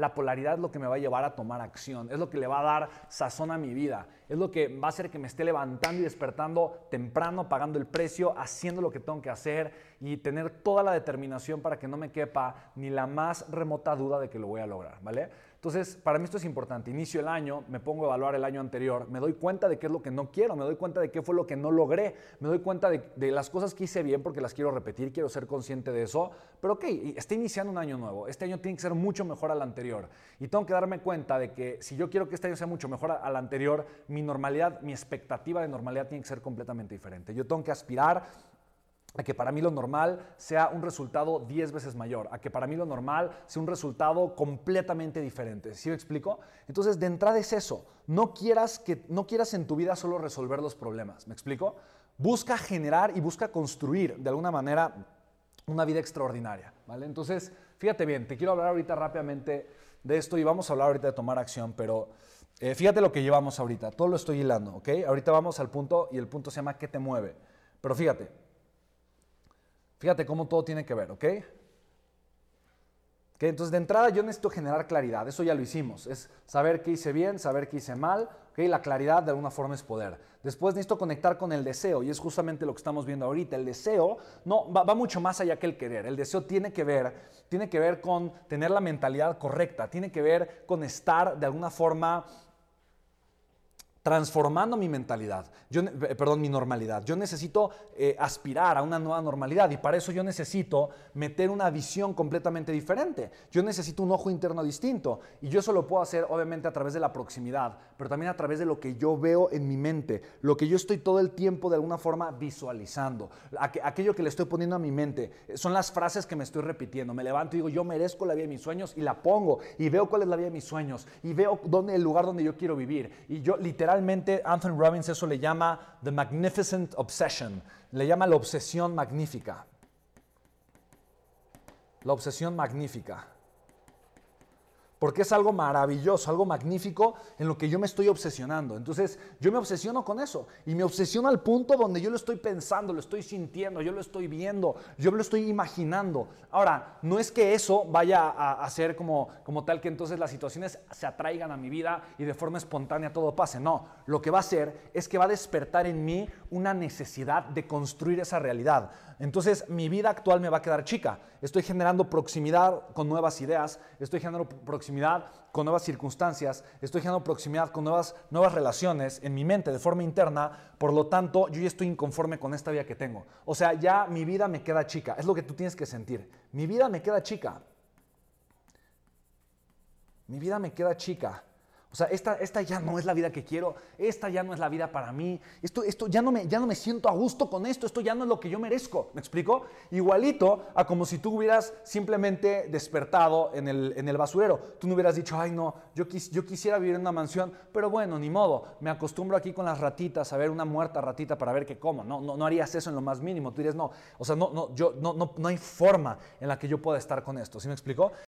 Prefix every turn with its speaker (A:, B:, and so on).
A: La polaridad es lo que me va a llevar a tomar acción, es lo que le va a dar sazón a mi vida, es lo que va a hacer que me esté levantando y despertando temprano, pagando el precio, haciendo lo que tengo que hacer y tener toda la determinación para que no me quepa ni la más remota duda de que lo voy a lograr, ¿vale? Entonces, para mí esto es importante. Inicio el año, me pongo a evaluar el año anterior, me doy cuenta de qué es lo que no quiero, me doy cuenta de qué fue lo que no logré, me doy cuenta de, las cosas que hice bien porque las quiero repetir, quiero ser consciente de eso. Pero ok, está iniciando un año nuevo. Este año tiene que ser mucho mejor al anterior. Y tengo que darme cuenta de que si yo quiero que este año sea mucho mejor al anterior, mi normalidad, mi expectativa de normalidad tiene que ser completamente diferente. Yo tengo que aspirar a que para mí lo normal sea un resultado 10 veces mayor, a que para mí lo normal sea un resultado completamente diferente. ¿Sí me explico? Entonces, de entrada es eso. No quieras, que, no quieras en tu vida solo resolver los problemas. ¿Me explico? Busca generar y busca construir de alguna manera una vida extraordinaria. ¿vale? Entonces, fíjate bien, te quiero hablar ahorita rápidamente de esto y vamos a hablar ahorita de tomar acción, pero eh, fíjate lo que llevamos ahorita. Todo lo estoy hilando, ¿ok? Ahorita vamos al punto y el punto se llama ¿qué te mueve? Pero fíjate, Fíjate cómo todo tiene que ver, ¿ok? Entonces, de entrada yo necesito generar claridad, eso ya lo hicimos, es saber qué hice bien, saber qué hice mal, ¿ok? La claridad de alguna forma es poder. Después necesito conectar con el deseo y es justamente lo que estamos viendo ahorita. El deseo no, va, va, mucho más allá que el querer, el deseo tiene que, ver, tiene que ver con tener la mentalidad correcta, tiene que ver con estar de alguna forma transformando mi mentalidad, yo, eh, perdón, mi normalidad. Yo necesito eh, aspirar a una nueva normalidad y para eso yo necesito meter una visión completamente diferente. Yo necesito un ojo interno distinto y yo eso lo puedo hacer obviamente a través de la proximidad, pero también a través de lo que yo veo en mi mente, lo que yo estoy todo el tiempo de alguna forma visualizando, aquello que le estoy poniendo a mi mente. Son las frases que me estoy repitiendo. Me levanto y digo, yo merezco la vida de mis sueños y la pongo y veo cuál es la vida de mis sueños y veo dónde, el lugar donde yo quiero vivir. Y yo literalmente Anthony Robbins eso le llama The Magnificent Obsession, le llama la obsesión magnífica. La obsesión magnífica porque es algo maravilloso, algo magnífico en lo que yo me estoy obsesionando. Entonces yo me obsesiono con eso y me obsesiono al punto donde yo lo estoy pensando, lo estoy sintiendo, yo lo estoy viendo, yo lo estoy imaginando. Ahora, no es que eso vaya a, hacer como, como tal que entonces las situaciones se atraigan a mi vida y de forma espontánea todo pase. No, lo que va a hacer es que va a despertar en mí una necesidad de construir esa realidad. Entonces mi vida actual me va a quedar chica. Estoy generando proximidad con nuevas ideas, estoy generando proximidad con nuevas circunstancias, estoy generando proximidad con nuevas, nuevas relaciones en mi mente de forma interna, por lo tanto yo ya estoy inconforme con esta vida que tengo. O sea, ya mi vida me queda chica, es lo que tú tienes que sentir. Mi vida me queda chica. Mi vida me queda chica. O sea, esta, esta ya no es la vida que quiero, esta ya no es la vida para mí, esto, esto ya, no me, ya no me siento a gusto con esto, esto ya no es lo que yo merezco, ¿me explico? Igualito a como si tú hubieras simplemente despertado en el, en el basurero, tú no hubieras dicho, ay no, yo, yo quisiera vivir en una mansión, pero bueno, ni modo, me acostumbro aquí con las ratitas a ver una muerta ratita para ver qué como, no, no, no harías eso en lo más mínimo, tú dirías, no, o sea, no, no, yo, no, no, no hay forma en la que yo pueda estar con esto, ¿sí me explico?